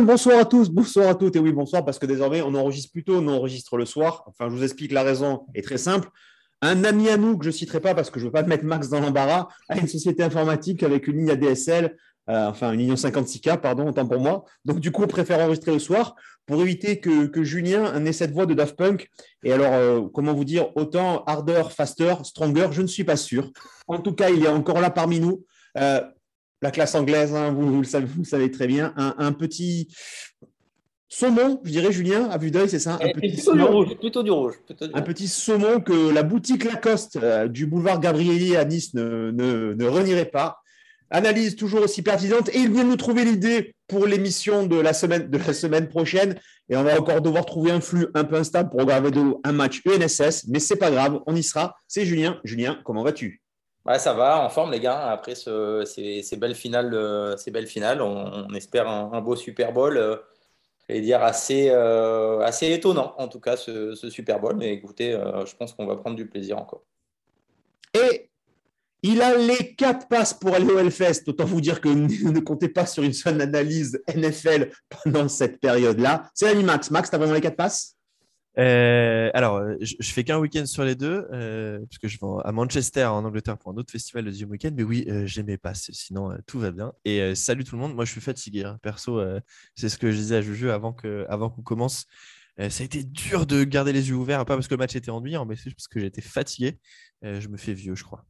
Bonsoir à tous, bonsoir à toutes, et oui, bonsoir, parce que désormais, on enregistre plus tôt, on enregistre le soir. Enfin, je vous explique, la raison est très simple. Un ami à nous, que je ne citerai pas parce que je ne veux pas mettre Max dans l'embarras, a une société informatique avec une ligne ADSL, euh, enfin une ligne 56K, pardon, autant pour moi. Donc, du coup, on préfère enregistrer le soir pour éviter que, que Julien ait cette voix de Daft Punk. Et alors, euh, comment vous dire, autant harder, faster, stronger, je ne suis pas sûr. En tout cas, il est encore là parmi nous. Euh, la classe anglaise, hein, vous, vous, le savez, vous, le savez, très bien, un, un, petit saumon, je dirais, Julien, à vue d'œil, c'est ça? Un petit plutôt, saumon, du rouge, plutôt du rouge. Plutôt du un petit saumon que la boutique Lacoste euh, du boulevard Gabrieli à Nice ne, ne, ne, renierait pas. Analyse toujours aussi pertinente. Et il vient nous trouver l'idée pour l'émission de, la semaine, de la semaine prochaine. Et on va encore devoir trouver un flux un peu instable pour regarder un match UNSS. Mais c'est pas grave, on y sera. C'est Julien. Julien, comment vas-tu? Ouais, ça va, en forme les gars. Après ce, ces, belles finales, on, espère un, beau Super Bowl. Euh, et dire assez, euh, assez étonnant, en tout cas, ce, ce Super Bowl. Mais écoutez, euh, je pense qu'on va prendre du plaisir encore. Et il a les quatre passes pour aller au Hellfest. Autant vous dire que ne comptez pas sur une seule analyse NFL pendant cette période-là. C'est l'ami Max. Max, tu as vraiment les quatre passes? Euh, alors, je, je fais qu'un week-end sur les deux, euh, parce que je vais à Manchester, en Angleterre, pour un autre festival le deuxième week-end. Mais oui, euh, j'ai mes passes, sinon euh, tout va bien. Et euh, salut tout le monde, moi je suis fatigué. Hein. Perso, c'est ce que je disais à Juju avant qu'on commence. ça a été dur de garder les yeux ouverts, pas parce que le match était ennuyant, mais parce que j'étais fatigué. je me fais vieux, je crois.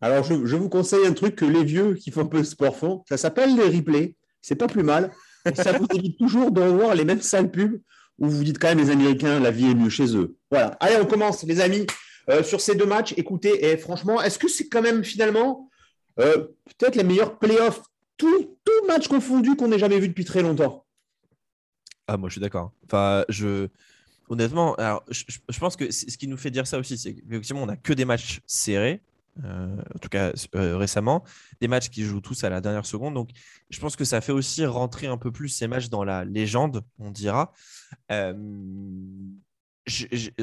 Alors, je, vous conseille un truc que les vieux qui font un peu sport font. Ça s'appelle les replays. C'est pas plus mal. Ça vous évite toujours de revoir les mêmes sales pubs où vous dites quand même les Américains, la vie est mieux chez eux. Voilà. Allez, on commence, les amis, euh, sur ces deux matchs. Écoutez, et franchement, est-ce que c'est quand même finalement euh, peut-être les meilleurs playoffs, tout, tout match confondu qu'on n'ait jamais vu depuis très longtemps? Ah, moi, je suis d'accord. Enfin, je. Honnêtement, je, je pense que ce qui nous fait dire ça aussi, c'est qu'effectivement, on n'a que des matchs serrés. Euh, en tout cas euh, récemment, des matchs qui jouent tous à la dernière seconde. Donc, je pense que ça fait aussi rentrer un peu plus ces matchs dans la légende, on dira. Euh,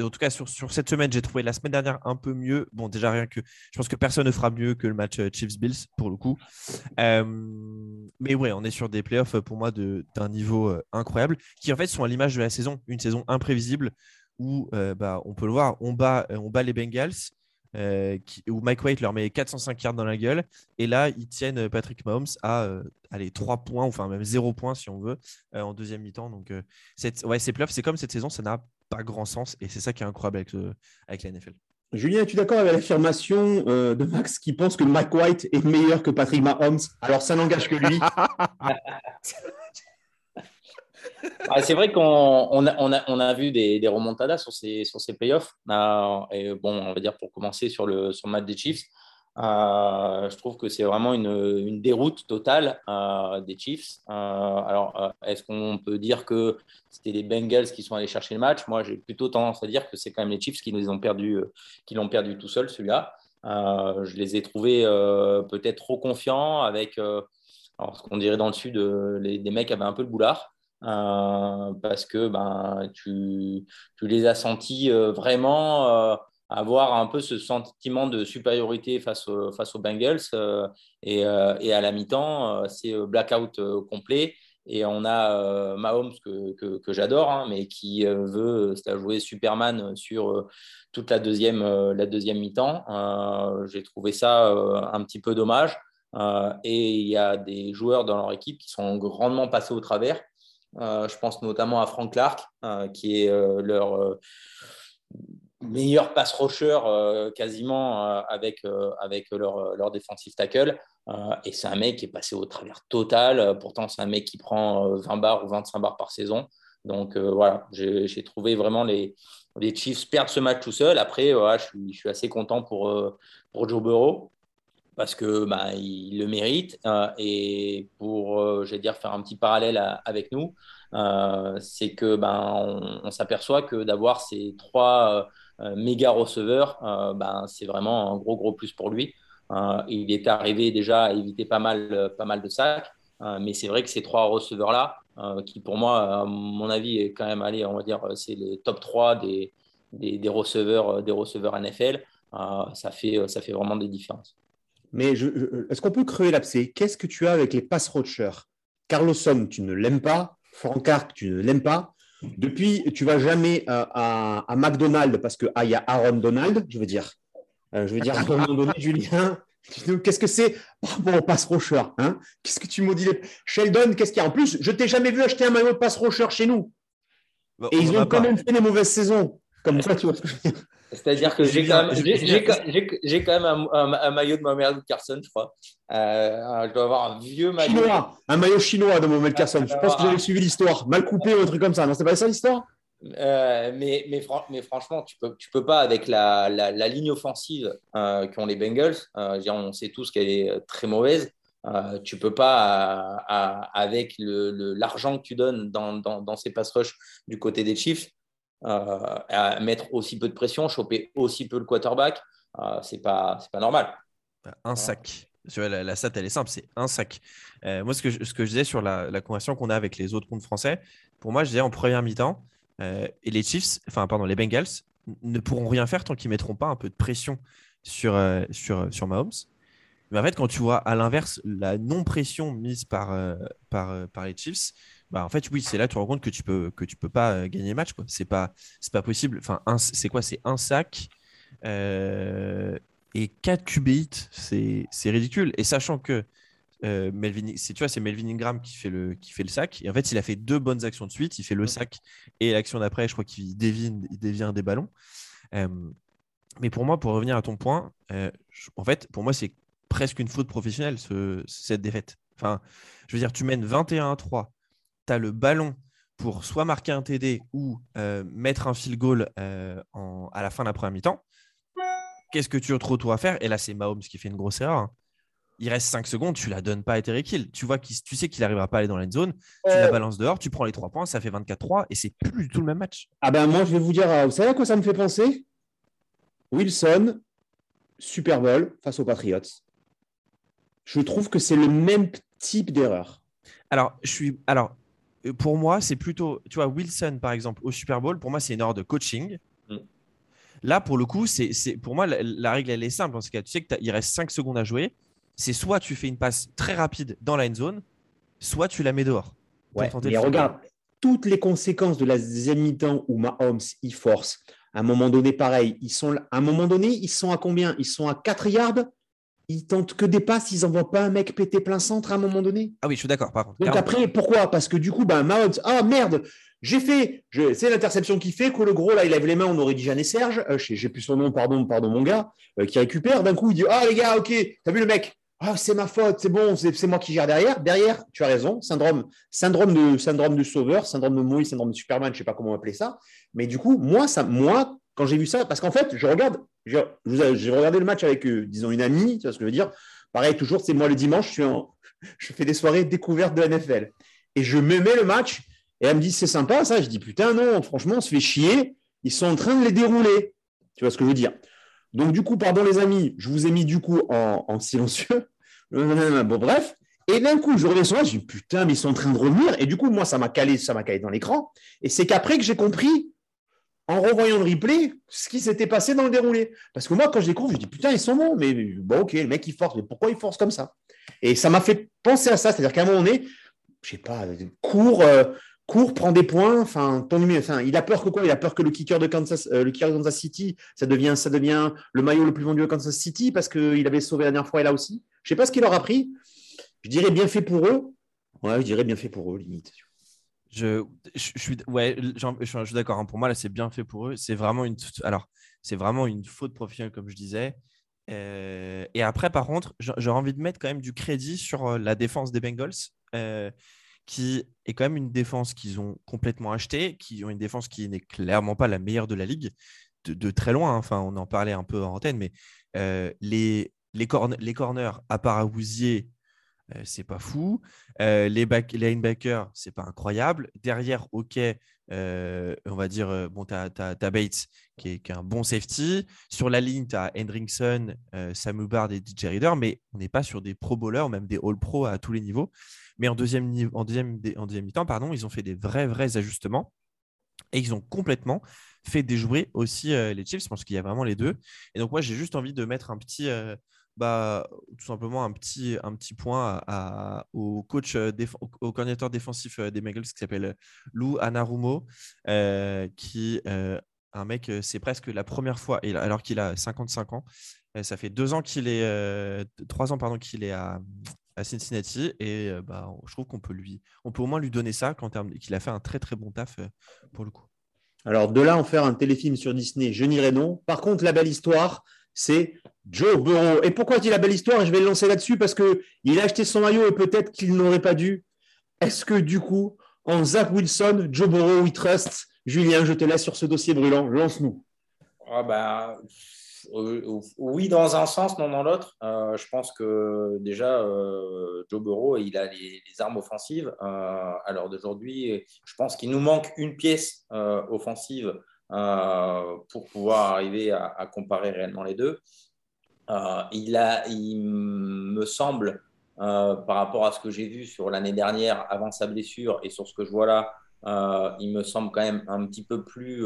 en tout cas, sur, sur cette semaine, j'ai trouvé la semaine dernière un peu mieux. Bon, déjà, rien que je pense que personne ne fera mieux que le match Chiefs-Bills pour le coup. Mais ouais, on est sur des playoffs pour moi d'un niveau incroyable qui en fait sont à l'image de la saison, une saison imprévisible où bah, on peut le voir, on bat, on bat les Bengals. Euh, qui, où Mike White leur met 405 yards dans la gueule. Et là, ils tiennent Patrick Mahomes à euh, allez, 3 points, enfin même 0 points si on veut, euh, en deuxième mi-temps. Donc, cette, ouais, ces playoffs, c'est comme cette saison, ça n'a pas grand sens. Et c'est ça qui est incroyable avec, avec la NFL. Julien, es-tu d'accord avec l'affirmation de Max qui pense que Mike White est meilleur que Patrick Mahomes? Alors, ça n'engage que lui. Ah, c'est vrai qu'on on a, vu des, remontadas sur ces, playoffs. Euh, et bon, on va dire pour commencer sur le, match des Chiefs, euh, je trouve que c'est vraiment une, déroute totale euh, des Chiefs. alors, est-ce qu'on peut dire que c'était les Bengals qui sont allés chercher le match? Moi, j'ai plutôt tendance à dire que c'est quand même les Chiefs qui perdu, qui l'ont perdu tout seul, celui-là. je les ai trouvés peut-être trop confiants avec alors, ce qu'on dirait dans le sud, les, les mecs avaient un peu le boulard. Euh, parce que ben, tu, tu, les as sentis euh, vraiment euh, avoir un peu ce sentiment de supériorité face, face aux Bengals. Et, et, à la mi-temps, c'est blackout complet. Et on a Mahomes que, que, que j'adore, hein, mais qui veut jouer Superman sur toute la deuxième, la deuxième mi-temps. J'ai trouvé ça un petit peu dommage. et il y a des joueurs dans leur équipe qui sont grandement passés au travers. Euh, je pense notamment à Frank Clark, euh, qui est euh, leur meilleur pass rusher quasiment avec, avec leur, leur defensive tackle. et c'est un mec qui est passé au travers total. pourtant, c'est un mec qui prend 20 bars ou 25 bars par saison. Donc voilà, j'ai trouvé vraiment les, les Chiefs perdre ce match tout seul. Après, je, suis, je, suis, assez content pour, pour Joe Burrow parce que bah, il le mérite. Euh, et pour, euh, dire, faire un petit parallèle avec nous, c'est que ben, on, s'aperçoit que d'avoir ces trois méga receveurs, ben, c'est vraiment un gros, gros plus pour lui. il est arrivé déjà à éviter pas mal, pas mal de sacs. mais c'est vrai que ces trois receveurs-là, qui pour moi, à mon avis, est quand même allé, on va dire, c'est les top 3 des, des, receveurs, des receveurs NFL, ça, fait, ça fait vraiment des différences. Mais est-ce qu'on peut crever l'abcès? Qu'est-ce que tu as avec les pass rushers Carlosson, tu ne l'aimes pas. Francard, tu ne l'aimes pas. Depuis, tu vas jamais euh, à, à, McDonald's parce qu'il ah, y a Aaron Donald, je veux dire. Euh, je veux dire, à un moment donné, Julien, qu'est-ce que c'est par pass rusher hein? Qu'est-ce que tu maudis les... Sheldon, qu'est-ce qu'il y a? En plus, je t'ai jamais vu acheter un maillot de pass rusher chez nous. Et ils ont quand même fait des mauvaises saisons. Comme ça, tu vois ce que je veux dire. C'est-à-dire que j'ai quand, quand, même un, maillot de Mohamed Carson, je crois. Euh, je dois avoir un vieux maillot. Chinois, un maillot chinois de Mohamed Carson. Je pense que j'avais suivi l'histoire. Mal coupé ou un truc comme ça. Non, c'est pas ça l'histoire? Euh, mais, mais, mais, franchement, tu peux, tu peux pas avec la, la, ligne offensive euh, qu'ont les Bengals. on sait tous qu'elle est très mauvaise. tu peux pas, avec l'argent le, que tu donnes dans, dans, dans, ces pass rush du côté des Chiefs, euh, à mettre aussi peu de pression, choper aussi peu le quarterback, euh, c'est pas, pas normal. Un sac. La, la stat, elle est simple, c'est un sac. Euh, moi, ce que, je, ce que je disais sur la, la conversation qu'on a avec les autres comptes français, pour moi, je disais en première mi-temps, et les Chiefs, enfin, pardon, les Bengals ne pourront rien faire tant qu'ils mettront pas un peu de pression sur, sur, sur Mahomes. Mais en fait, quand tu vois à l'inverse la non-pression mise par, par, par les Chiefs, bah, en fait, oui, c'est là que tu te rends compte que tu peux, que tu peux pas euh, gagner le match. Ce C'est pas, pas possible. Enfin, c'est quoi? C'est un sac euh, et 4 QB C'est, ridicule. Et sachant que euh, Melvin, tu vois, c'est Melvin Ingram qui fait, le, qui fait le sac. Et en fait, il a fait deux bonnes actions de suite. Il fait le sac et l'action d'après, je crois qu'il dévie, il des ballons. mais pour moi, pour revenir à ton point, en fait, pour moi, c'est presque une faute professionnelle, ce, cette défaite. Enfin, je veux dire, tu mènes 21 à 3 tu as le ballon pour soit marquer un TD ou euh, mettre un field goal euh, à la fin de la première mi-temps, qu'est-ce que tu te retrouves à faire? Et là, c'est Mahomes qui fait une grosse erreur. Hein. Il reste 5 secondes, tu la donnes pas à Terry Hill. Tu vois tu sais qu'il n'arrivera pas à aller dans la zone, tu la balances dehors, tu prends les 3 points, ça fait 24-3 et c'est plus du tout le même match. Ah ben moi, je vais vous dire, euh, vous savez à quoi ça me fait penser? Wilson, Super Bowl face aux Patriots. Je trouve que c'est le même type d'erreur. Alors, je suis. Alors, euh, pour moi, c'est plutôt, tu vois, Wilson, par exemple, au Super Bowl, pour moi, c'est une heure de coaching. Mm. Là, pour le coup, c'est, pour moi, la, règle, elle est simple. En ce cas, tu sais qu'il reste 5 secondes à jouer. C'est soit tu fais une passe très rapide dans la end zone, soit tu la mets dehors. Ouais, mais regarde, toutes les conséquences de la deuxième mi-temps où Mahomes, il force. À un moment donné, pareil, ils sont, à un moment donné, ils sont à combien? Ils sont à 4 yards ils tentent que des passes, ils n'envoient pas un mec péter plein centre à un moment donné. Ah oui, je suis d'accord, par contre. Donc après, pourquoi? Parce que du coup, Mahomes, ah merde, j'ai fait, c'est l'interception qui fait que le gros, là, il lève les mains, on aurait dit Jeanne et Serge, euh, j'ai plus son nom, pardon, pardon, mon gars, euh, qui récupère. D'un coup, il dit, ah les gars, ok, t'as vu le mec ah, c'est ma faute, c'est bon, c'est moi qui gère derrière. Derrière, tu as raison, syndrome, syndrome, de, syndrome du sauveur, syndrome de Moïse, syndrome de Superman, je ne sais pas comment appeler ça. Mais du coup, moi, ça, moi quand j'ai vu ça, parce qu'en fait, je regarde, j'ai regardé le match avec, disons, une amie, tu vois ce que je veux dire Pareil, toujours, c'est moi le dimanche, je, fais des soirées découvertes de NFL. Et je me mets le match et elle me dit c'est sympa ça. Je dis putain, non, franchement, on se fait chier. Ils sont en train de les dérouler. Tu vois ce que je veux dire Donc, du coup, pardon les amis, je vous ai mis du coup en, silencieux. bon, bref. Et d'un coup, je reviens sur moi, je dis putain, mais ils sont en train de revenir. Et du coup, moi, ça m'a calé, ça m'a calé dans l'écran. Et c'est qu'après que j'ai compris en revoyant le replay ce qui s'était passé dans le déroulé. Parce que moi, quand je découvre, je dis putain, ils sont bons, mais bon, ok, le mec il force, mais pourquoi il force comme ça? Et ça m'a fait penser à ça, c'est-à-dire qu'à un moment donné, je sais pas, court, euh, court, prend des points, enfin, enfin, il a peur que quoi? Il a peur que le kicker de Kansas, euh, le kicker de Kansas City, ça devient, ça devient le maillot le plus vendu à Kansas City parce qu'il avait sauvé la dernière fois et là aussi. Je sais pas ce qu'il leur a pris. Je dirais bien fait pour eux. Ouais, je dirais bien fait pour eux, limite. Je, suis, ouais, je, suis d'accord. Hein. Pour moi, là, c'est bien fait pour eux. C'est vraiment une, alors, c'est vraiment une faute professionnelle, comme je disais. Euh, et après, par contre, j'ai envie de mettre quand même du crédit sur euh, la défense des Bengals, euh, qui est quand même une défense qu'ils ont complètement achetée, qui ont une défense qui n'est clairement pas la meilleure de la ligue, de, très loin. Hein. Enfin, on en parlait un peu en antenne, mais les, les, les corners, à part Awuzier, euh, c'est pas fou. Euh, les, back, les linebackers, c'est pas incroyable. Derrière, ok, euh, on va dire, bon, tu as, Bates qui est, un bon safety. Sur la ligne, tu as Hendrickson, Samu Bard et DJ Reader, mais on n'est pas sur des pro bowlers, même des all-pro à tous les niveaux. Mais en deuxième, en deuxième, en deuxième mi-temps, pardon, ils ont fait des vrais, vrais ajustements. Et ils ont complètement fait déjouer aussi les Chiefs. Je pense qu'il y a vraiment les deux. Et donc, moi, j'ai juste envie de mettre un petit, bah, tout simplement un petit, un petit point à, au coach, euh, au coordinateur défensif euh, des Bengals qui s'appelle Lou Anarumo, euh, qui un mec, c'est presque la première fois, alors qu'il a 55 ans, ça fait deux ans qu'il est, trois ans pardon qu'il est à, à, Cincinnati et bah, je trouve qu'on peut lui, on peut au moins lui donner ça quand qu'il a fait un très très bon taf pour le coup. Alors de là en faire un téléfilm sur Disney, je n'irai non. Par contre, la belle histoire, c'est Joe Burrow. Et pourquoi dit la belle histoire? Je vais le lancer là-dessus parce qu'il a acheté son maillot et peut-être qu'il n'aurait pas dû. Est-ce que du coup, en Zach Wilson, Joe Burrow, we trust? Julien, je te laisse sur ce dossier brûlant. Lance-nous. Ah bah, euh, oui, dans un sens, non dans l'autre. Euh, je pense que déjà, euh, Joe Burrow, il a les, armes offensives. à l'heure d'aujourd'hui, je pense qu'il nous manque une pièce offensive pour pouvoir arriver à, comparer réellement les deux. Euh, il, me semble, euh, par rapport à ce que j'ai vu sur l'année dernière avant sa blessure et sur ce que je vois là, il me semble quand même un petit peu plus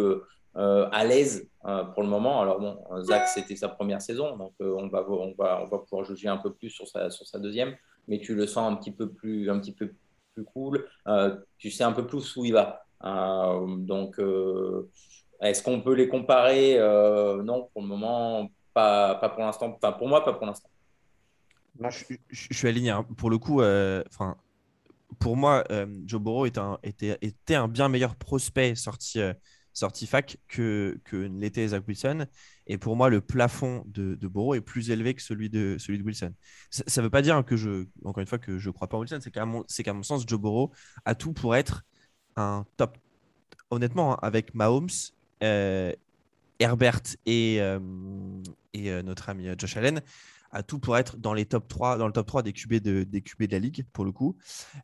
à l'aise pour le moment. Alors bon, Zach, c'était sa première saison, donc on va pouvoir juger un peu plus sur sa, sur sa deuxième, mais tu le sens un petit peu plus, un petit peu plus cool. tu sais un peu plus où il va. donc est-ce qu'on peut les comparer euh, Non, pour le moment, pas, pas pour l'instant. Enfin, pour moi, pas pour l'instant. Je, suis aligné. Hein. Pour le coup, euh, pour moi, euh, Joe Burrow était un, bien meilleur prospect sorti, sorti fac que, que l'était Zach Wilson. Et pour moi, le plafond de, de Burrow est plus élevé que celui de, celui de Wilson. Ça ne veut pas dire que je, encore une fois, que je ne crois pas en Wilson. C'est qu'à mon, mon sens, Joe Burrow a tout pour être un top. Honnêtement, hein, avec Mahomes, Herbert et, euh, et euh, notre ami Josh Allen a tout pour être dans les top 3, dans le top 3 des QB de, des QB de la ligue, pour le coup.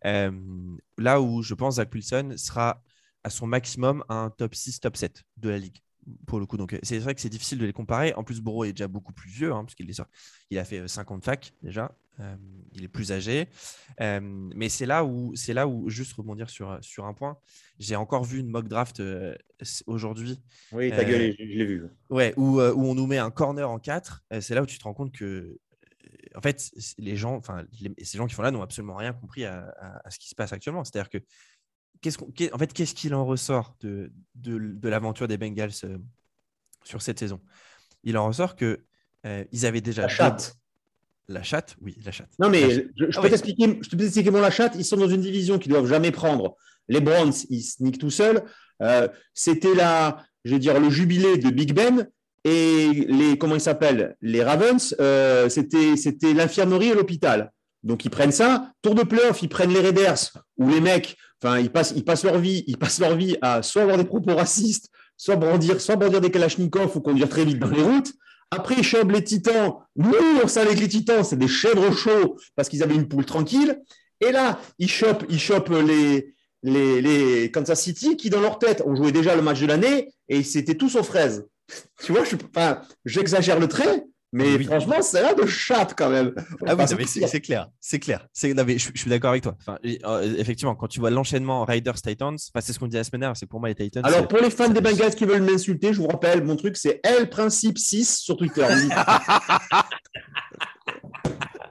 là où je pense Zach Wilson sera à son maximum un top 6, top 7 de la ligue pour le coup. Donc, c'est vrai que c'est difficile de les comparer. En plus, Boro est déjà beaucoup plus vieux, hein, parce qu'il il a fait 50 fac déjà. Euh, il est plus âgé. Euh, mais c'est là où, c'est là où, juste rebondir sur, sur un point, j'ai encore vu une mock draft euh, aujourd'hui. Oui, ta gueule, je, l'ai vu. Ouais, où, où, on nous met un corner en 4. c'est là où tu te rends compte que, en fait, les gens, enfin, ces gens qui font là n'ont absolument rien compris à, à, ce qui se passe actuellement. C'est-à-dire que, qu'est-ce en fait, qu'est-ce qu'il en ressort de, de, de l'aventure des Bengals sur cette saison? Il en ressort que ils avaient déjà. La chatte. La chatte, oui, la chatte. Non, mais je, ah peux t'expliquer, je peux t'expliquer mon la chatte. Ils sont dans une division qu'ils doivent jamais prendre. Les Browns, ils sneakent tout seuls. Euh, c'était la, je vais dire, le jubilé de Big Ben. Et les, comment ils s'appellent? Les Ravens, euh, c'était, c'était l'infirmerie et l'hôpital. Donc ils prennent ça. Tour de playoff, ils prennent les Raiders, où les mecs, enfin, ils passent, ils leur vie, ils passent leur vie à soit avoir des propos racistes, soit brandir, soit brandir des kalachnikovs ou conduire très vite dans les routes. Après, ils chopent les titans. Nous, on savait que les titans, c'est des chèvres chauds parce qu'ils avaient une poule tranquille. Et là, ils chopent, ils les, Kansas City qui, dans leur tête, ont joué déjà le match de l'année et c'était tous aux fraises. Tu vois, j'exagère le trait, mais franchement, c'est là de chatte quand même. Ah oui, c'est clair, c'est clair. je, suis d'accord avec toi. Enfin, euh, effectivement, quand tu vois l'enchaînement Raiders Titans, c'est ce qu'on dit la semaine dernière, c'est pour moi les Titans. Alors pour les fans des Bengals qui veulent m'insulter, je vous rappelle, mon truc c'est L principe 6 sur Twitter.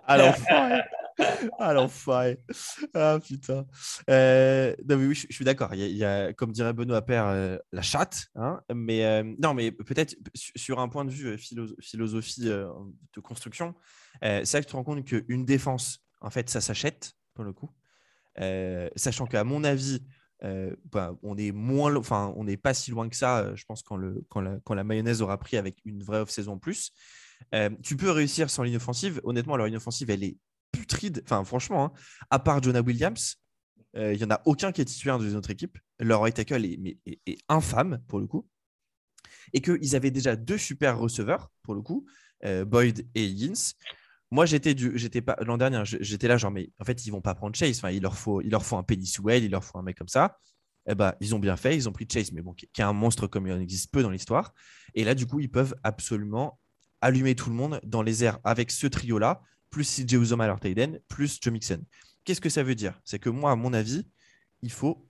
Alors, ah l'enfoiré. Ah putain. Euh, non, mais oui, je, suis d'accord. Il, y a, comme dirait Benoît Père, euh, la chatte. Hein, mais euh, non, mais peut-être sur un point de vue philosophie de construction, c'est là que tu te rends compte qu'une défense, en fait, ça s'achète pour le coup. sachant qu'à mon avis, bah, on est moins, enfin, on n'est pas si loin que ça. je pense quand, le, quand la mayonnaise aura pris avec une vraie off-saison en plus. tu peux réussir sans ligne offensive. Honnêtement, leur ligne offensive, elle est Enfin, franchement, hein, à part Jonah Williams, euh, il n'y en a aucun qui est titulaire de notre équipe. Leur right tackle est, infâme pour le coup. Et qu'ils avaient déjà deux super receveurs pour le coup, euh, Boyd et Higgins. moi, j'étais du, j'étais pas l'an dernier, j'étais là genre, mais en fait, ils vont pas prendre Chase. Enfin, il leur faut, leur un Penny Sewell, il leur faut un mec comme ça. Eh ben, ils ont bien fait, ils ont pris Chase, mais bon, qui, est un monstre comme il en existe peu dans l'histoire. Et là, du coup, ils peuvent absolument allumer tout le monde dans les airs avec ce trio-là, plus CJ Uzoma à plus Joe Mixon. Qu'est-ce que ça veut dire? C'est que moi, à mon avis, il faut,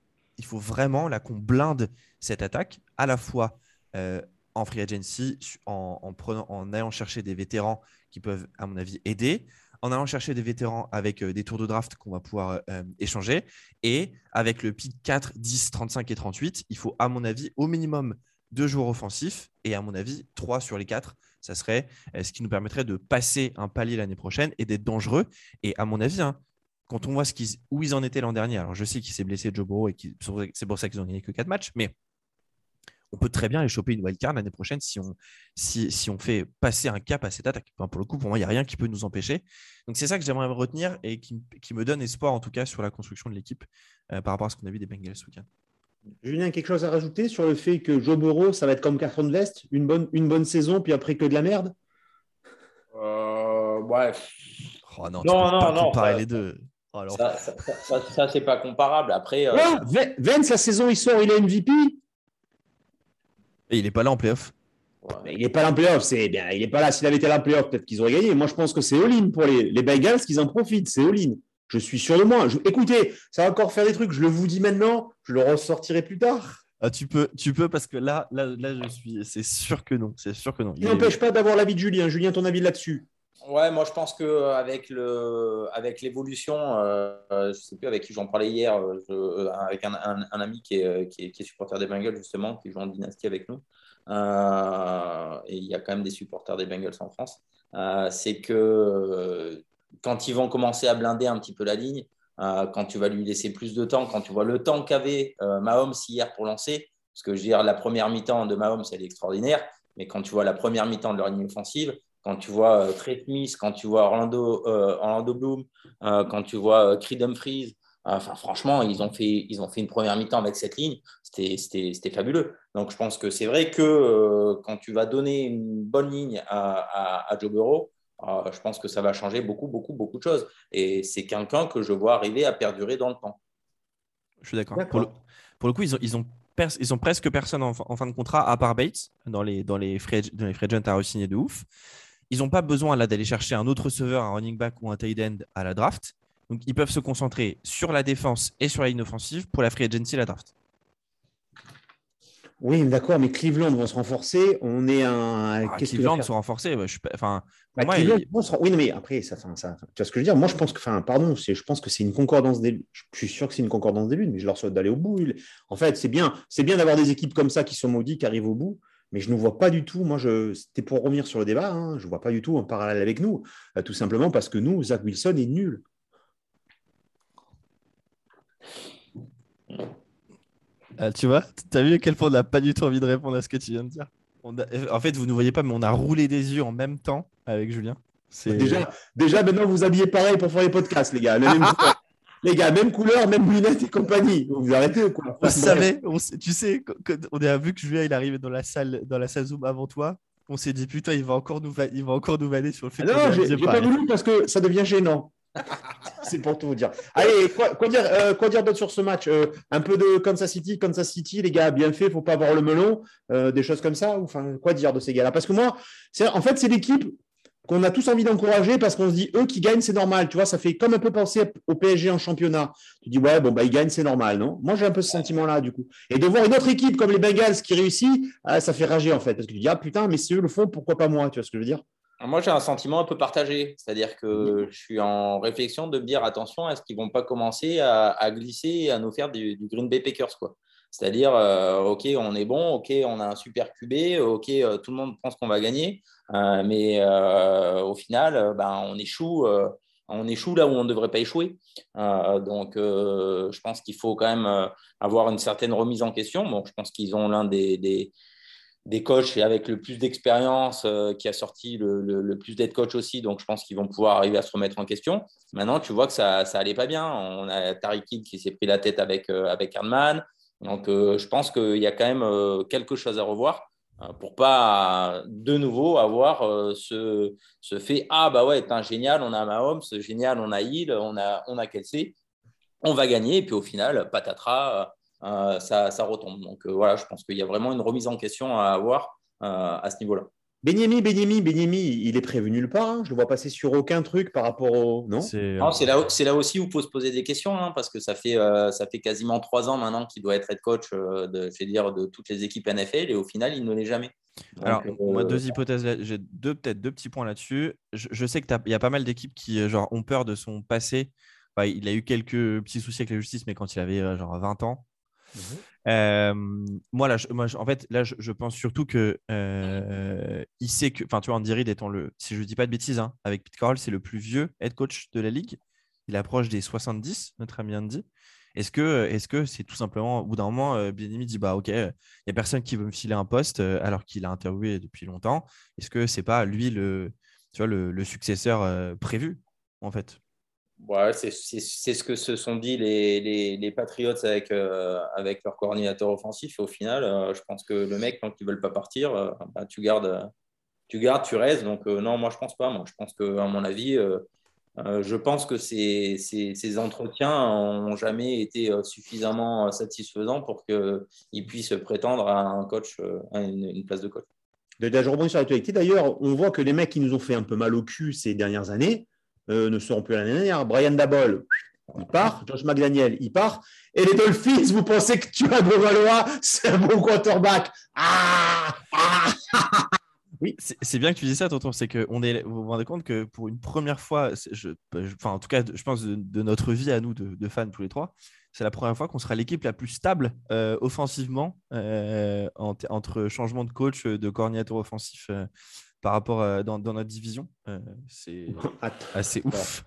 vraiment qu'on blinde cette attaque à la fois euh, en free agency, en allant chercher des vétérans qui peuvent, à mon avis, aider, en allant chercher des vétérans avec euh, des tours de draft qu'on va pouvoir euh, échanger, et avec le pick 4, 10, 35 et 38, il faut, à mon avis, au minimum deux joueurs offensifs, et à mon avis, trois sur les quatre, ça serait ce qui nous permettrait de passer un palier l'année prochaine et d'être dangereux. Et à mon avis, hein, quand on voit ce où ils en étaient l'an dernier, alors je sais qu'il s'est blessé Joe Burrow et c'est pour ça qu'ils ont gagné que 4 matchs, mais on peut très bien aller choper une wildcard l'année prochaine si on, fait passer un cap à cette attaque. pour le coup, pour moi, il n'y a rien qui peut nous empêcher. Donc c'est ça que j'aimerais retenir et qui, qui, me donne espoir en tout cas sur la construction de l'équipe euh, par rapport à ce qu'on a vu des Bengals ce week-end. Julien, quelque chose à rajouter sur le fait que Joe Burrow, ça va être comme Carton Vest, une bonne, une bonne saison, puis après que de la merde? Euh, Ouais. Oh non, non, non, pas comparer les deux. Oh, ça, ça, c'est pas comparable. Après, euh... Vence, la saison, il sort, il est MVP. Et il n'est pas là en playoff. il n'est pas là en playoff, c'est bien. Il n'est pas là. S'il avait été là en playoff, peut-être qu'ils auraient gagné. Moi, je pense que c'est all-in pour les, les Bengals, qu'ils en profitent. C'est all-in. Je suis sûr de moi. écoutez, ça va encore faire des trucs. Je le vous dis maintenant. Je le ressortirai plus tard. Ah, tu peux, tu peux parce que là, là, là, je suis. C'est sûr que non. C'est sûr que non. Il n'empêche pas d'avoir l'avis de Julien. Julien, ton avis là-dessus? Ouais, moi je pense que avec le avec l'évolution, euh, je sais plus avec qui j'en parlais hier, euh, avec un, un, ami qui est, qui est, qui, est, supporter des Bengals justement, qui joue en dynastie avec nous. Euh, et il y a quand même des supporters des Bengals en France. Euh, c'est que quand ils vont commencer à blinder un petit peu la ligne, quand tu vas lui laisser plus de temps, quand tu vois le temps qu'avait Mahomes hier pour lancer, parce que je veux dire la première mi-temps de Mahomes elle est extraordinaire, mais quand tu vois la première mi-temps de leur ligne offensive, quand tu vois euh, Trey Smith, quand tu vois Orlando, euh, Bloom, euh, quand tu vois Creed Humphries, franchement, ils ont, fait, ils ont une première mi-temps avec cette ligne. C'était fabuleux. Donc, je pense que c'est vrai que quand tu vas donner une bonne ligne à, à, Joe Burrow, je pense que ça va changer beaucoup, beaucoup, beaucoup de choses. Et c'est quelqu'un que je vois arriver à perdurer dans le temps. Je suis d'accord. Pour le, pour le, coup, ils ont, ils ont, ils ont presque personne en, fin de contrat à part Bates dans les, dans les free, dans les free agents à re-signer de ouf. Ils n'ont pas besoin là d'aller chercher un autre receveur, un running back ou un tight end à la draft. Donc ils peuvent se concentrer sur la défense et sur la ligne offensive pour la free agency et la draft. Oui, d'accord, mais Cleveland vont se renforcer. On est un. Ah, Cleveland se renforcer. je Enfin, bah, Oui, mais après, ça, ça, ça, tu vois ce que je veux dire? Moi, je pense que, enfin, pardon, je pense que c'est une concordance des. Je suis sûr que c'est une concordance des lunes, mais je leur souhaite d'aller au bout. En fait, c'est bien, bien d'avoir des équipes comme ça qui sont maudites, qui arrivent au bout mais je ne vois pas du tout, moi, c'était pour revenir sur le débat, hein, je ne vois pas du tout en parallèle avec nous, euh, tout simplement parce que nous, Zach Wilson est nul. Ah, tu vois, tu as vu à quel point on n'a pas du tout envie de répondre à ce que tu viens de dire? En fait, vous ne voyez pas, mais on a roulé des yeux en même temps avec Julien. Déjà, déjà, maintenant, vous habillez pareil pour faire les podcasts, les gars. Les gars, même couleur, même lunettes et compagnie. Vous, arrêtez ou quoi? On savait, tu sais, on a vu que Julien il arrivait dans la salle, dans la salle Zoom avant toi. On s'est dit putain, il va encore nous, il va encore nous valer sur le fait. Ah non, j'ai pas voulu parce que ça devient gênant. c'est pour tout vous dire. Allez, quoi, dire, euh, dire d'autre sur ce match euh, Un peu de Kansas City, Kansas City, les gars, bien fait, faut pas avoir le melon, euh, des choses comme ça. Enfin, quoi dire de ces gars-là? Parce que moi, en fait, c'est l'équipe qu'on a tous envie d'encourager parce qu'on se dit, eux qui gagnent, c'est normal. Tu vois, ça fait comme un peu penser au PSG en championnat. Tu dis, ouais, bon, bah, ils gagnent, c'est normal, non? Moi, j'ai un peu ce sentiment-là, du coup. Et de voir une autre équipe comme les Bengals qui réussit, ah, ça fait rager, en fait. Parce que tu dis, ah putain, mais si eux le font, pourquoi pas moi? Tu vois ce que je veux dire? Moi, j'ai un sentiment un peu partagé. C'est-à-dire que je suis en réflexion de me dire attention, est-ce qu'ils ne vont pas commencer à, glisser et à nous faire du, Green Bay Packers. C'est-à-dire, euh, OK, on est bon, OK, on a un super QB, OK, euh, tout le monde pense qu'on va gagner. Euh, mais au final, ben, on échoue on échoue là où on ne devrait pas échouer. donc, je pense qu'il faut quand même avoir une certaine remise en question. Bon, je pense qu'ils ont l'un des, des, coachs avec le plus d'expérience qui a sorti le, plus d'être coach aussi. Donc, je pense qu'ils vont pouvoir arriver à se remettre en question. Maintenant, tu vois que ça n'allait pas bien. On a Tariq qui s'est pris la tête avec, avec Donc, je pense qu'il y a quand même quelque chose à revoir. pour pas de nouveau avoir ce, ce, fait Ah, bah ouais, un génial, on a Mahomes, génial, on a Hill, on a, on a Kelsey, on va gagner. Et puis au final, patatras, ça, ça, retombe. Donc voilà, je pense qu'il y a vraiment une remise en question à avoir à ce niveau-là. Benyemi, Benyemi, Benyemi, il est prévu nulle part. Hein. Je le vois passer sur aucun truc par rapport au. Non? C'est là, là, aussi où il faut se poser des questions, hein, parce que ça fait, euh, ça fait quasiment trois ans maintenant qu'il doit être head coach euh, de, je dire, de toutes les équipes NFL, et au final, il ne l'est jamais. Alors, euh, moi, deux hypothèses, j'ai deux, peut-être deux petits points là-dessus. Je, sais qu'il y a pas mal d'équipes qui genre, ont peur de son passé. il a eu quelques petits soucis avec la justice, mais quand il avait genre 20 ans. Mhm. Euh, moi, là, moi, en fait, là, je, pense surtout que euh, il sait que, enfin, tu vois, Andy Reid étant le, si je dis pas de bêtises, hein, avec Pete Carroll, c'est le plus vieux head coach de la ligue. Il approche des 70, notre ami Andy. Est-ce que, est-ce c'est tout simplement, au bout d'un moment, euh, dit bah ok, il y a personne qui veut me filer un poste euh, alors qu'il a interviewé depuis longtemps. Est-ce que c'est pas lui le, tu vois, le successeur prévu en fait? Ouais, c'est ce que se sont dit les, les, Patriots avec, euh, avec leur coordinateur offensif. au final, euh, je pense que le mec, tant qu'ils ne veulent pas partir, euh, bah, tu, gardes, tu gardes, tu restes. Donc, non, moi, je ne pense pas. Moi, je pense qu'à mon avis, je pense que ces, entretiens n'ont jamais été suffisamment satisfaisants pour qu'ils puissent prétendre à un coach, à une, place de coach. Je rebondis sur l'actualité. D'ailleurs, on voit que les mecs qui nous ont fait un peu mal au cul ces dernières années, euh, ne seront plus l'année dernière. Brian Dabol, il part. Josh McDaniel, il part. Et les Dolphins, vous pensez que tu as Valois, c'est un bon quarterback? Ah, ah, oui. C'est bien que tu dis ça, tonton. C'est que on est, vous vous rendez compte que pour une première fois, enfin, en tout cas, je pense de, notre vie à nous, de, fans tous les trois, c'est la première fois qu'on sera l'équipe la plus stable euh, offensivement euh, entre changement de coach, de coordinateur offensif par rapport à, dans, dans, notre division. Euh, c'est assez ouf.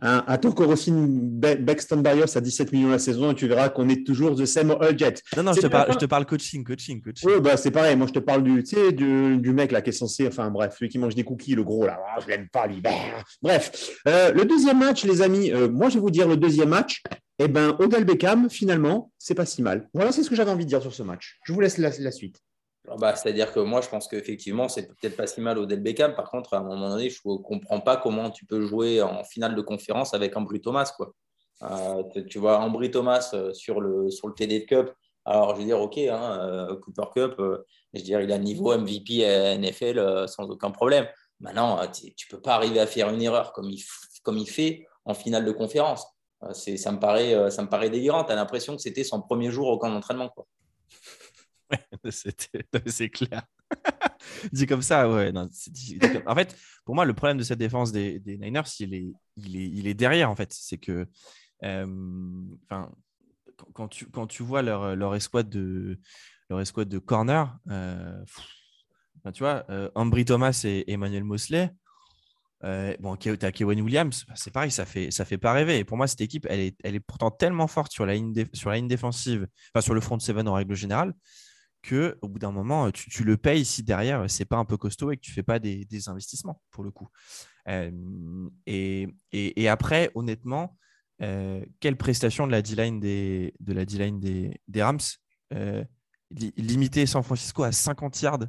Un, attends qu'on signe Bexton Barrios à 17 millions la saison et tu verras qu'on est toujours the same jet. Non, non, je te, parle, je te, parle, coaching, coaching, coaching. Oui, bah, c'est pareil. Moi, je te parle du, du, du, mec là qui est censé, enfin bref, celui qui mange des cookies, le gros là. Ah, je l'aime pas, lui. Bref, euh, le deuxième match, les amis, euh, moi, je vais vous dire le deuxième match. Eh ben, Odell Beckham, finalement, c'est pas si mal. Voilà, c'est ce que j'avais envie de dire sur ce match. Je vous laisse la, la suite. Bah, C'est-à-dire que moi, je pense qu'effectivement, c'est peut-être pas si mal au Del. Par contre, à un moment donné, je ne comprends pas comment tu peux jouer en finale de conférence avec Ambry Thomas. Euh, tu vois, Ambry Thomas euh, sur le, sur le TD Cup. Alors, je veux dire, OK, hein, euh, Cooper Cup, je il a niveau MVP NFL sans aucun problème. Maintenant, tu ne peux pas arriver à faire une erreur comme il, fait en finale de conférence. ça, me paraît, ça me paraît délirant. Tu as l'impression que c'était son premier jour au camp d'entraînement. c'est clair. Dit comme ça, ouais. En fait, pour moi, le problème de cette défense des, Niners, il est, il, est, il est derrière, en fait. C'est que euh, quand, tu, quand tu vois leur, leur, escouade, de, leur escouade de corner, euh, tu vois, euh, Ambry Thomas et Emmanuel Mosley, euh, bon, tu as Kevin Williams, bah, c'est pareil, ça fait, ça fait pas rêver. Et pour moi, cette équipe, elle est, elle est pourtant tellement forte sur la ligne, sur la ligne défensive, enfin sur le front de seven en règle générale, que au bout d'un moment, tu, le payes si derrière c'est pas un peu costaud et que tu fais pas des, investissements pour le coup. et, après, honnêtement, euh, quelle prestation de la D-line des, de la des, des Rams euh, limiter San Francisco à 50 yards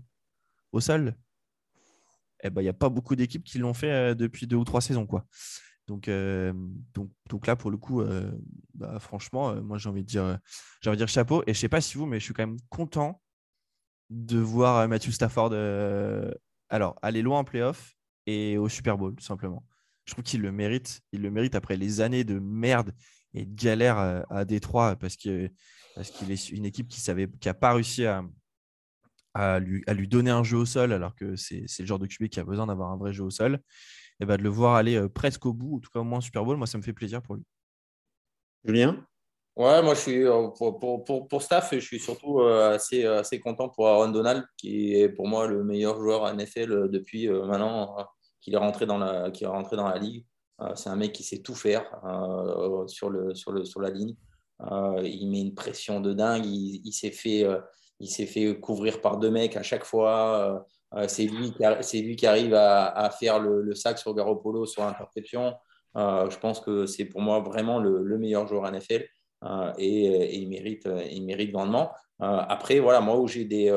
au sol? Eh ben, il n'y a pas beaucoup d'équipes qui l'ont fait euh, depuis deux ou trois saisons. Quoi. Donc, donc, donc là, pour le coup, bah, franchement, moi, j'ai envie, de dire, j'ai envie de dire chapeau. Et je sais pas si vous, mais je suis quand même content de voir Matthew Stafford alors, aller loin en playoff et au Super Bowl, tout simplement. Je trouve qu'il le mérite. Il le mérite après les années de merde et de galère à, Détroit parce qu'il parce qu'il est une équipe qui n'a qui pas réussi à, à, lui, à lui donner un jeu au sol alors que c'est le genre de QB qui a besoin d'avoir un vrai jeu au sol et bah, de le voir aller presque au bout, en tout cas au moins Super Bowl, moi ça me fait plaisir pour lui. Julien? Ouais, moi je suis pour, pour, pour, pour, staff, je suis surtout assez, assez content pour Aaron Donald, qui est pour moi le meilleur joueur à NFL depuis maintenant qu'il est rentré dans la, est rentré dans la ligue. C'est un mec qui sait tout faire sur, le, sur, le, sur la ligne. il met une pression de dingue. Il, il s'est fait, il s'est fait couvrir par deux mecs à chaque fois. Euh, c'est lui, qui arrive à, faire le, sac sur Garoppolo sur l'interception. Euh, je pense que c'est pour moi vraiment le, meilleur joueur NFL euh, et, il, mérite, il mérite grandement. après, voilà, moi où j'ai des,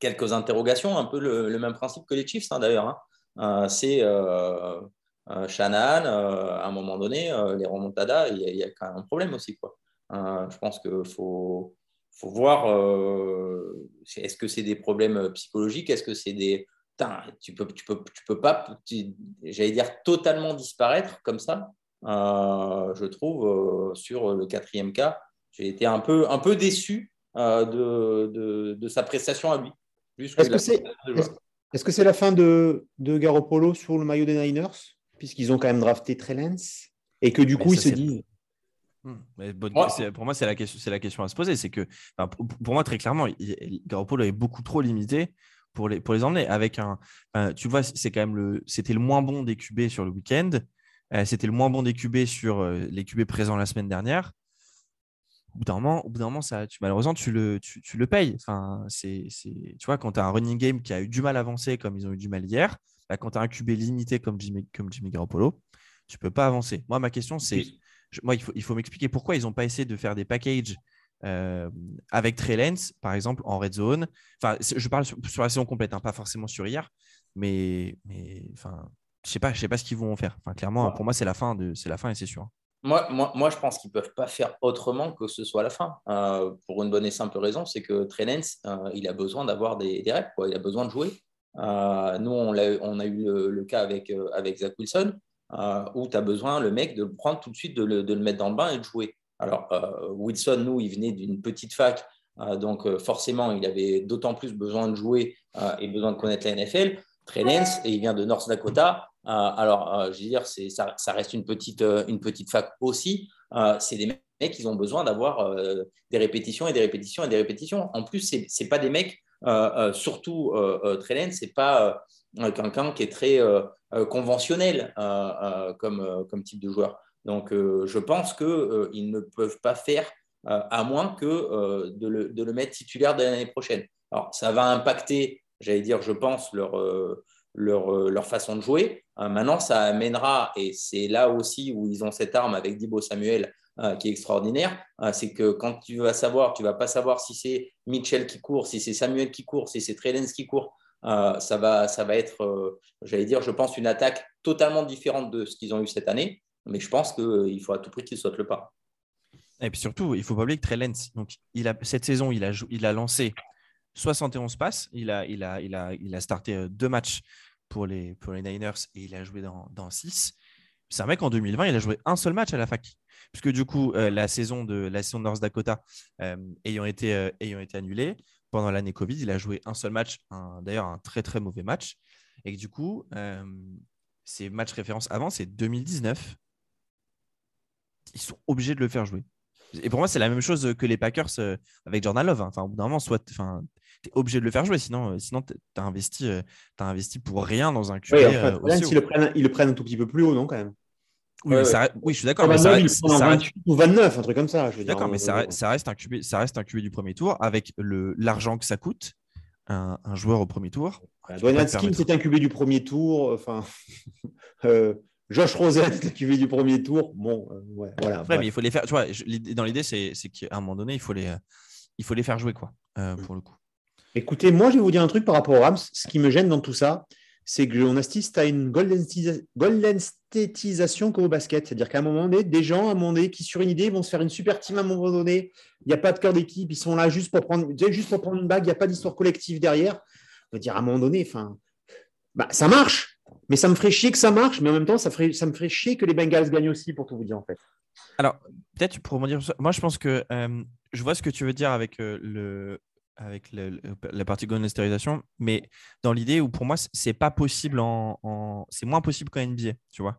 quelques interrogations, un peu le, même principe que les Chiefs hein, d'ailleurs. Hein. c'est Shannon, à un moment donné, les remontadas, il y, a quand même un problème aussi. Quoi. je pense qu'il faut, faut voir est-ce que c'est des problèmes psychologiques, est-ce que c'est des tu peux, tu peux, tu peux pas, j'allais dire, totalement disparaître comme ça? Euh, je trouve, euh, sur le quatrième cas, j'ai été un peu, un peu déçu euh, de, de, sa prestation à lui. Est-ce que c'est est -ce c'est la fin de, de Garoppolo sur le maillot des Niners? Puisqu'ils ont quand même drafté Trellens et que du coup, ils se disent. Pour moi, c'est la, question, la question à se poser. C'est que, pour, moi, très clairement, Garoppolo est beaucoup trop limité pour les, pour les emmener. Avec un, tu vois, c'est quand même le, c'était le moins bon des QB sur le week-end. Euh, c'était le moins bon des QB sur euh, les QB présents la semaine dernière. Au bout d'un moment, au bout moment ça, tu, malheureusement, tu le, tu, le payes. Enfin, c'est, tu vois, quand tu as un running game qui a eu du mal à avancer comme ils ont eu du mal hier, bah, quand tu as un QB limité comme Jimmy, comme Jimmy Garoppolo, tu ne peux pas avancer. Moi, ma question, c'est, moi, il faut, il faut m'expliquer pourquoi ils n'ont pas essayé de faire des packages euh, avec Trey par exemple, en red zone. Enfin, je parle sur, la saison complète, hein, pas forcément sur hier, mais, mais enfin, je sais pas, je sais pas ce qu'ils vont faire. Enfin, clairement, pour moi, c'est la fin de, c'est la fin et c'est sûr. Moi, moi, moi, je pense qu'ils peuvent pas faire autrement que ce soit la fin. Euh, pour une bonne et simple raison, c'est que Trey euh, il a besoin d'avoir des, des reps, quoi. il a besoin de jouer. nous, on a, on a eu le, cas avec, avec Zach Wilson, où tu as besoin, le mec, de le prendre tout de suite, de le, mettre dans le bain et de jouer. Alors, euh, Wilson, nous, il venait d'une petite fac, euh, donc euh, forcément, il avait d'autant plus besoin de jouer et besoin de connaître la NFL. Trey et il vient de North Dakota. alors, je veux dire, ça, reste une petite, une petite fac aussi. c'est des mecs qui ont besoin d'avoir des répétitions et des répétitions et des répétitions. En plus, ce n'est pas des mecs, surtout Trey ce n'est pas quelqu'un qui est très conventionnel comme, type de joueur. Donc, euh, je pense qu'ils euh, ne peuvent pas faire euh, à moins que de le, mettre titulaire de l'année prochaine. Alors, ça va impacter, j'allais dire, je pense, leur, façon de jouer. maintenant, ça amènera, et c'est là aussi où ils ont cette arme avec Dibo Samuel qui est extraordinaire, c'est que quand tu vas savoir, tu vas pas savoir si c'est Mitchell qui court, si c'est Samuel qui court, si c'est Trellens qui court. Ça, va, ça va être, j'allais dire, je pense, une attaque totalement différente de ce qu'ils ont eu cette année. Mais je pense qu'il faut à tout prix qu'il saute le pas. Et puis surtout, il faut pas oublier que Trey donc, il a, cette saison, il a, il a lancé 71 passes. Il a, il, a, il, a, il a starté euh, deux matchs pour les, pour les Niners et il a joué dans, six. C'est un mec en 2020, il a joué un seul match à la fac. Puisque du coup, euh, la, saison de, la saison North Dakota euh, ayant, été, ayant été annulée, pendant l'année Covid, il a joué un seul match, d'ailleurs un très très mauvais match. Et que du coup, ses matchs références avant, c'est 2019, ils sont obligés de le faire jouer. Et pour moi, c'est la même chose que les Packers euh, avec Jordan Love. Hein. Enfin, au bout d'un moment, soit tu es obligé de le faire jouer, sinon, euh, sinon tu as investi, euh, as investi pour rien dans un QB. Oui, ils, le prennent, ils le prennent un tout petit peu plus haut, non, quand même oui, ça, oui, je suis d'accord. mais ça, reste, ou 29, un truc comme ça. D'accord, mais ça, reste un QB, ça reste un QB du premier tour avec l'argent que ça coûte. Un, un, joueur au premier tour. Dwayne Skin, c'est un QB du premier tour. Enfin, Josh Rosen, QV du premier tour. Bon, euh, ouais, voilà. mais il faut les faire. Tu vois, dans l'idée, c'est qu'à un moment donné, il faut les, il faut les faire jouer, quoi, euh, pour le coup. Écoutez, moi, je vais vous dire un truc par rapport aux Rams. Ce qui me gêne dans tout ça, c'est que on assiste à une golden, statisation comme au basket. C'est-à-dire qu'à un moment donné, des gens, à un moment donné, qui sur une idée vont se faire une super team à un moment donné. Il n'y a pas de cœur d'équipe. Ils sont là juste pour prendre, juste pour une bague. Il n'y a pas d'histoire collective derrière. On va dire à un moment donné, bah, ça marche. Mais ça me ferait chier que ça marche, mais en même temps, ça, me ferait chier que les Bengals gagnent aussi, pour tout vous dire, en fait. Alors, peut-être pour dire moi, je pense que euh, je vois ce que tu veux dire avec, euh, le, avec la partie stérisation, mais dans l'idée où pour moi, c'est pas possible en, c'est moins possible qu'en NBA, tu vois.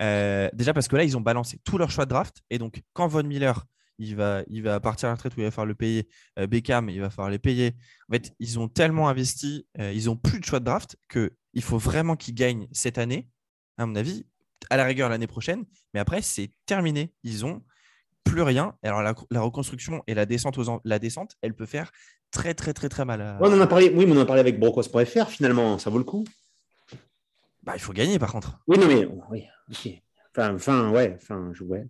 Euh, déjà parce que là, ils ont balancé tous leurs choix de draft, et donc quand Von Miller il va, il va partir à la retraite où il va falloir le payer. Beckham, il va falloir les payer. En fait, ils ont tellement investi, ils ont plus de choix de draft que il faut vraiment qu'ils gagnent cette année, à mon avis, à la rigueur l'année prochaine. Mais après, c'est terminé. Ils ont plus rien. Alors, la, reconstruction et la descente, aux la descente, elle peut faire très, très, très, très mal. on en a parlé, oui, mais on en a parlé avec Brocos.fr finalement. Ça vaut le coup bah, Il faut gagner par contre. Oui, non, mais oui. Enfin, enfin ouais, enfin, je, ouais.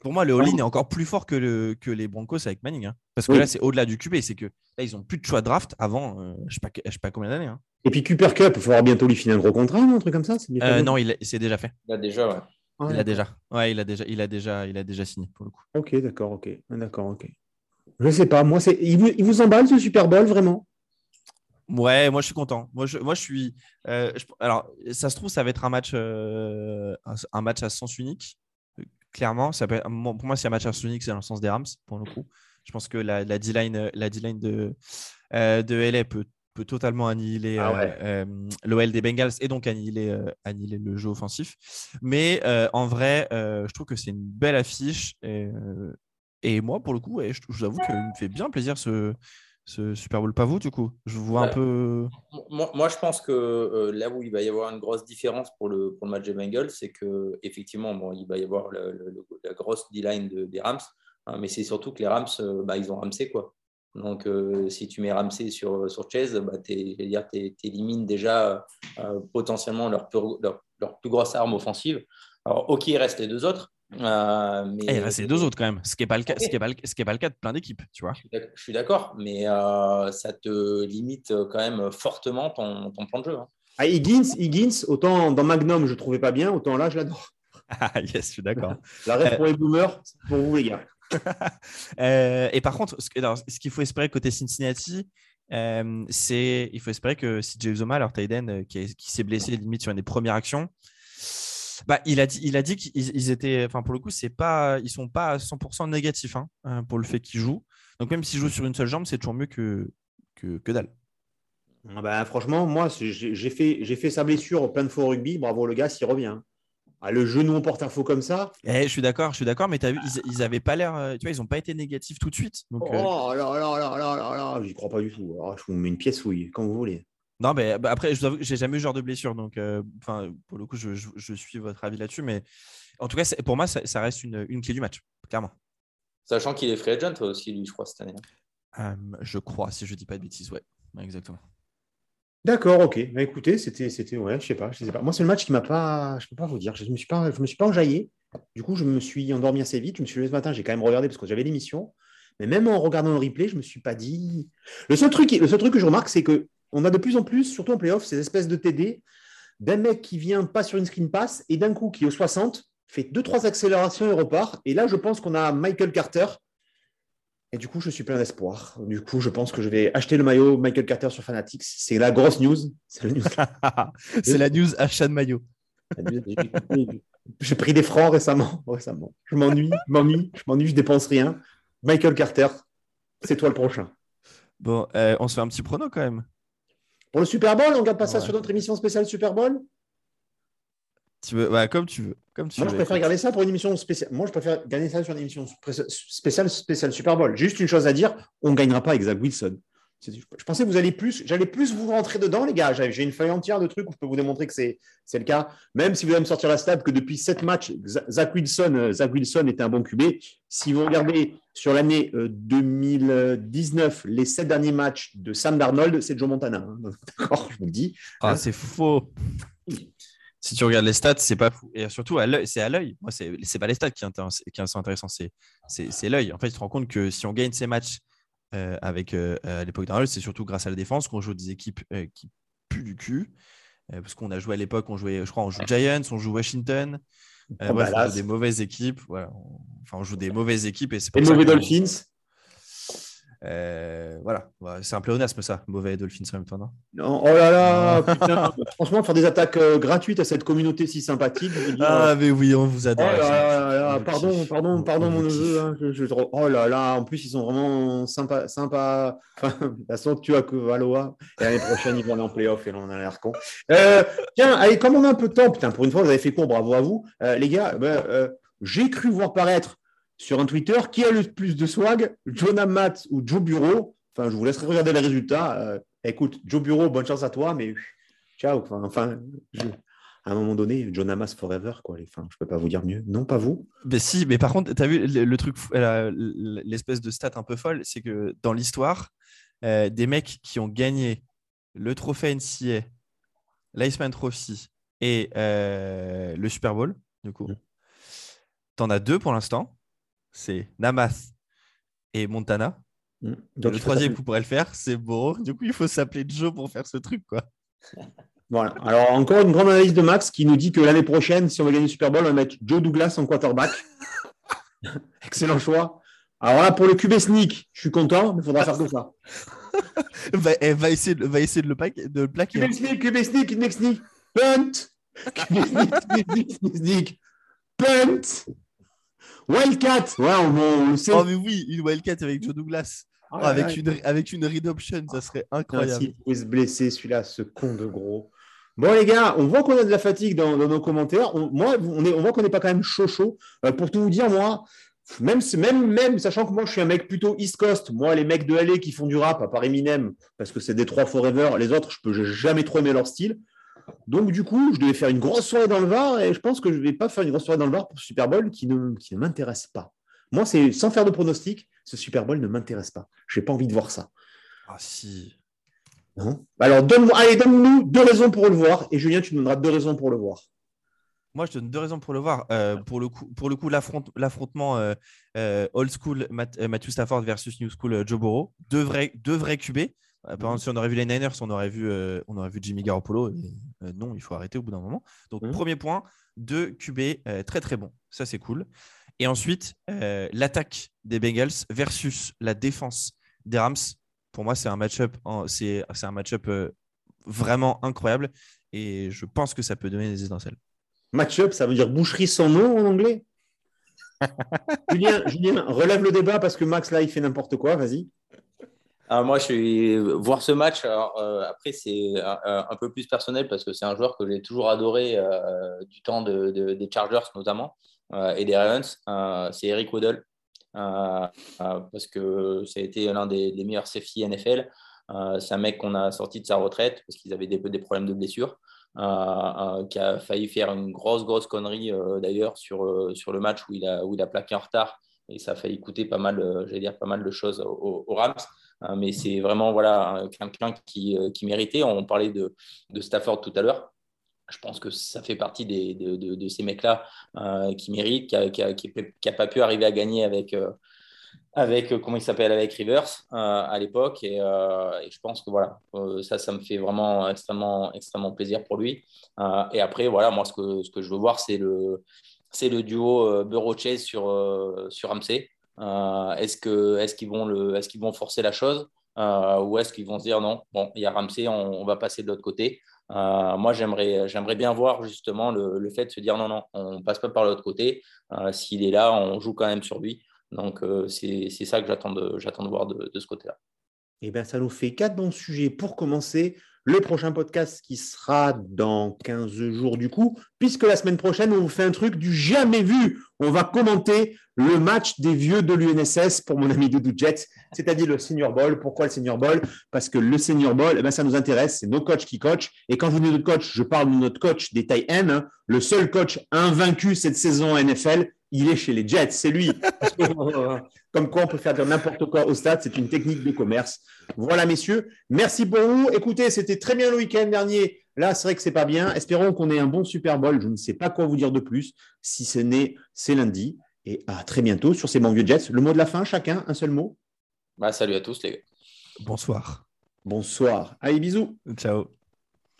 Pour moi, le all-in est encore plus fort que, le, que les Broncos avec Manning. hein. Parce que Oui. là, c'est au-delà du QB. C'est que là, ils ont plus de choix de draft avant, euh, je sais pas, je sais pas combien d'années. hein. Et puis Cooper Cup, il faudra bientôt lui filer un gros contrat, non, un truc comme ça Euh, non, il c'est déjà fait. Là, déjà, ouais. Ah, Il a déjà. Ouais, il a déjà, il a déjà, il a déjà signé pour le coup. Ok, d'accord, ok. D'accord, ok. Je sais pas, moi, c'est. Il vous, il vous emballe ce Super Bowl, vraiment? Ouais, moi je suis content. Moi je, moi, je suis. euh, je- alors, ça se trouve, ça va être un match, euh, un, un match à sens unique. Clairement, ça peut être- moi- pour moi, c'est un match à sens unique, c'est dans le sens des Rams, pour le coup. Je pense que la, la D-line, euh, la D-line de, euh, de LA peut, peut totalement annihiler Ah ouais. euh, l'OL des Bengals et donc annihiler, euh, annihiler le jeu offensif. Mais euh, en vrai, euh, je trouve que c'est une belle affiche. Et, euh, et moi, pour le coup, ouais, je, je vous avoue qu'il me fait bien plaisir ce, ce Super Bowl. Pas vous, du coup Je vous vois un Ouais. peu. Moi, moi, je pense que euh, là où il va y avoir une grosse différence pour le, pour le match des Bengals, c'est que effectivement, bon, il va y avoir le- le- le- la grosse D-line de- des Rams, hein, mais c'est surtout que les Rams, euh, bah, ils ont Ramsey quoi. Donc, euh, si tu mets Ramsey sur, sur Chase, bah, tu élimines déjà euh, potentiellement leur plus, leur, leur plus grosse arme offensive. Alors, ok, il reste les deux autres. Euh, mais Eh, il reste les deux autres quand même, ce qui n'est pas, le cas- ce qui est pas, le- pas cas de plein d'équipes, tu vois. Je suis d'accord, mais euh, ça te limite quand même fortement ton, ton plan de jeu. hein. Ah, Higgins, Higgins, autant dans Magnum, je trouvais pas bien, autant là, je l'adore. Ah, yes, je suis d'accord. La rêve Euh. pour les boomers, pour vous, les gars. Euh, et par contre, ce, ce qu'il faut espérer côté Cincinnati, euh, c'est il faut espérer que si James Zoma, leur tight end, euh, qui, est- qui s'est blessé limite sur une des premières actions, bah, il a dit, il a dit qu'ils ils étaient, enfin pour le coup, c'est pas, ils sont pas à 100% négatifs hein, euh, pour le fait qu'ils jouent. Donc même s'ils jouent sur une seule jambe, c'est toujours mieux que, que, que dalle. Ah bah, franchement, moi, j'ai fait, j'ai fait sa blessure plein de fois au rugby. Bravo, le gars, s'il revient. Ah, le genou en porte-à-faux comme ça. Eh, je suis d'accord, je suis d'accord, mais as vu, ils, ils avaient pas l'air, euh, tu vois, ils ont pas été négatifs tout de suite. Donc, euh, Oh là là là là là là, j'y crois pas du tout. Alors, je vous mets une pièce fouille, quand vous voulez. Non, mais bah, après, je vous avoue que j'ai jamais eu ce genre de blessure. Donc, euh, enfin, pour le coup, je, je- je suis votre avis là-dessus. Mais en tout cas, pour moi, ça, ça reste une, une clé du match, clairement. Sachant qu'il est free agent aussi, lui, je crois, cette année. Euh, je crois, si je dis pas de bêtises, ouais. Ouais, Exactement. D'accord, ok. Bah, écoutez, c'était, c'était, ouais, je sais pas, je sais pas. Moi, c'est le match qui m'a pas, je peux pas vous dire. Je me suis pas, je me suis pas enjaillé. Du coup, je me suis endormi assez vite. Je me suis levé ce matin, j'ai quand même regardé parce que j'avais l'émission. Mais même en regardant le replay, je me suis pas dit. Le seul truc, le seul truc que je remarque, c'est que on a de plus en plus, surtout en playoff, ces espèces de TD d'un mec qui vient pas sur une screen pass et d'un coup qui est au 60 fait deux trois accélérations et repart. Et là, je pense qu'on a Michael Carter. Et du coup, je suis plein d'espoir. Du coup, je pense que je vais acheter le maillot Michael Carter sur Fanatics. C'est la grosse news. C'est la news. c'est la news achat de maillot. J'ai pris des francs récemment. récemment. Je m'ennuie, je m'ennuie, je m'ennuie, je dépense rien. Michael Carter, c'est toi le prochain. Bon, euh, on se fait un petit prono quand même. Pour le Super Bowl, on garde pas ça sur notre émission spéciale Super Bowl Tu veux, comme tu veux. Comme tu Moi, je veux. préfère garder ça pour une émission spéciale. Moi, je préfère gagner ça sur une émission spé- spéciale, spéciale Super Bowl. Juste une chose à dire, on ne gagnera pas avec Zach Wilson. Je pensais que vous allez plus, j'allais plus vous rentrer dedans, les gars. J'ai une feuille entière de trucs où je peux vous démontrer que c'est le cas. Même si vous allez me sortir la stat que depuis sept matchs, Za- Zach Wilson, euh, Zach Wilson était un bon QB. Si vous regardez sur l'année euh, 2019, les sept derniers matchs de Sam Darnold, c'est Joe Montana. hein. D'accord, je vous le dis. Ah, c'est faux. Si tu regardes les stats, c'est pas fou. Et surtout, c'est à l'œil. Moi, c'est pas les stats qui, sont intéressants, c'est l'œil. En fait, tu te rends compte que si on gagne ces matchs euh, avec euh, à l'époque d'Arnold, c'est surtout grâce à la défense qu'on joue des équipes euh, qui puent du cul. Parce qu'on a joué à l'époque, on jouait, je crois, on joue Giants, on joue Washington. Oh, bref, on joue des mauvaises équipes. Voilà. Enfin, on joue des mauvaises équipes et c'est Et pour le ça mauvais Dolphins. Euh, voilà, Ouais, c'est un pléonasme ça, mauvais Dolphins en même temps, non? Non, oh là là, putain. Franchement, faire des attaques euh, gratuites à cette communauté si sympathique. dire, Ah, mais oui, on vous Oh adore. là là On pardon, pardon, On- pardon, on mon neveu. hein, je- je- oh là là, en plus, ils sont vraiment sympas. sympas. Enfin, de toute façon, tu as que Valois. Et l'année prochaine, ils vont aller en playoff et là, on a l'air con. Euh, tiens, allez, comme on a un peu de temps, putain, pour une fois, vous avez fait court, bravo à vous. Euh, les gars, ben, euh, j'ai cru voir paraître sur un Twitter qui a le plus de swag, Jonah Matt ou Joe Bureau. Enfin, je vous laisserai regarder les résultats. Euh, écoute, Joe Bureau, bonne chance à toi, mais ciao. Enfin, enfin, je- à un moment donné, John Hamas forever, quoi. Enfin, je peux pas vous dire mieux. Non, pas vous. Mais si, mais par contre, tu as vu le, le truc, la- l'espèce de stat un peu folle, c'est que dans l'histoire, euh, des mecs qui ont gagné le trophée NCA, l'Iceman Trophy et euh, le Super Bowl, du coup, Mhm. t'en as deux pour l'instant. C'est Namath et Montana. Mm. Donc, le troisième coup pourrait le faire, c'est Burrow. Du coup, il faut s'appeler Joe pour faire ce truc, quoi. Voilà. Alors, encore une grande analyse de Max qui nous dit que l'année prochaine, si on veut gagner le Super Bowl, on va mettre Joe Douglas en quarterback. Excellent choix. Alors là, pour le QB sneak, je suis content, mais il faudra faire que ça. Va, elle va essayer, de- va essayer de, le, plaquer. hein. QB sneak, QB sneak, next sneak, punt. QB sneak, punt. Wildcat. Ouais, on, on le sait. Oh, mais oui, une Wildcat avec Joe Douglas. Ah, Oh, avec, ouais. une, avec une read option, ça serait incroyable. S'il pouvait se blesser, celui-là, ce con de gros. Bon, les gars, on voit qu'on a de la fatigue dans, dans nos commentaires. On, moi, on, est, on voit qu'on n'est pas quand même chaud chaud. Euh, pour tout vous dire, moi, même, même, même, sachant que moi, je suis un mec plutôt East Coast, moi, les mecs de LA qui font du rap, à part Eminem, parce que c'est des trois forever, les autres, je peux jamais trop aimer leur style. Donc, du coup, je devais faire une grosse soirée dans le Var et je pense que je ne vais pas faire une grosse soirée dans le Var pour ce Super Bowl qui ne, qui ne m'intéresse pas. Moi, c'est sans faire de pronostic, ce Super Bowl ne m'intéresse pas. Je n'ai pas envie de voir ça. Ah, si. Non Alors, donne allez, donne-nous deux raisons pour le voir. Et Julien, tu nous donneras deux raisons pour le voir. Moi, je donne deux raisons pour le voir. Euh, pour le coup, pour le coup, l'affront- l'affrontement euh, euh, old school Matt- Matthew Stafford versus new school Joe Burrow, deux vrais, deux vrais QB. Euh, Par exemple, si on aurait vu les Niners, on aurait vu, euh, on aurait vu Jimmy Garoppolo. Et, euh, non, il faut arrêter au bout d'un moment. Donc, Mhm. premier point, deux QB euh, très très bons. Ça, c'est cool. Et ensuite, euh, l'attaque des Bengals versus la défense des Rams. Pour moi, c'est un match-up, en- c'est c'est un match-up euh, vraiment incroyable. Et je pense que ça peut donner des étincelles. Match-up, ça veut dire boucherie sans nom en anglais? Julien, Julien, relève le débat parce que Max, là, il fait n'importe quoi. Vas-y. Ah, moi, je suis voir ce match. euh, après, c'est un, peu plus personnel parce que c'est un joueur que j'ai toujours adoré euh, du temps de- de- des Chargers notamment euh, et des Ravens. C'est Eric euh, parce que ça a été l'un des, meilleurs safety NFL. C'est un mec qu'on a sorti de sa retraite parce qu'ils avaient des, problèmes de blessure. qui a failli faire une grosse, grosse connerie d'ailleurs sur, sur le match où il, a, où il a plaqué en retard et ça a failli coûter pas mal, j'allais dire, pas mal de choses aux Rams. Euh, mais c'est vraiment voilà, quelqu'un qui, euh, qui méritait. On parlait de, de Stafford tout à l'heure. Je pense que ça fait partie des, de, de, ces mecs-là euh, qui méritent, qui n'a pas pu arriver à gagner avec, euh, avec euh, comment il s'appelle, avec Rivers à l'époque. Et, je pense que voilà, ça, ça me fait vraiment extrêmement, extrêmement plaisir pour lui. Et après, voilà, moi, ce que, ce que je veux voir, c'est le, le duo euh, sur, sur Ramsey. Euh, est-ce que est-ce qu'ils vont le est-ce qu'ils vont forcer la chose euh, ou est-ce qu'ils vont se dire non bon il y a Ramsey on, va passer de l'autre côté. Euh, moi j'aimerais j'aimerais bien voir justement le, le fait de se dire non non on passe pas par l'autre côté. S'il est là on joue quand même sur lui. Donc c'est ça que j'attends de j'attends de voir de, ce côté là Eh bien, ça nous fait quatre bons sujets pour commencer. Le prochain podcast qui sera dans 15 jours du coup, puisque la semaine prochaine, on vous fait un truc du jamais vu. On va commenter le match des vieux de l'UNSS pour mon ami Doudou Jets, c'est-à-dire le Senior Bowl. Pourquoi le Senior Bowl? Parce que le Senior Bowl, eh ben, ça nous intéresse, c'est nos coachs qui coachent. Et quand je dis notre coach, je parle de notre coach des tailles N, hein. le seul coach invaincu cette saison NFL, il est chez les Jets, c'est lui. Comme quoi, on peut faire dire n'importe quoi au stade, c'est une technique de commerce. Voilà, messieurs. Merci pour vous. Écoutez, c'était très bien le week-end dernier. Là, c'est vrai que c'est pas bien. Espérons qu'on ait un bon Super Bowl. Je ne sais pas quoi vous dire de plus. Si ce n'est, c'est lundi. Et à très bientôt sur ces bons vieux Jets. Le mot de la fin, chacun, un seul mot? bah, salut à tous les gars Bonsoir. Bonsoir. Allez, bisous. Ciao.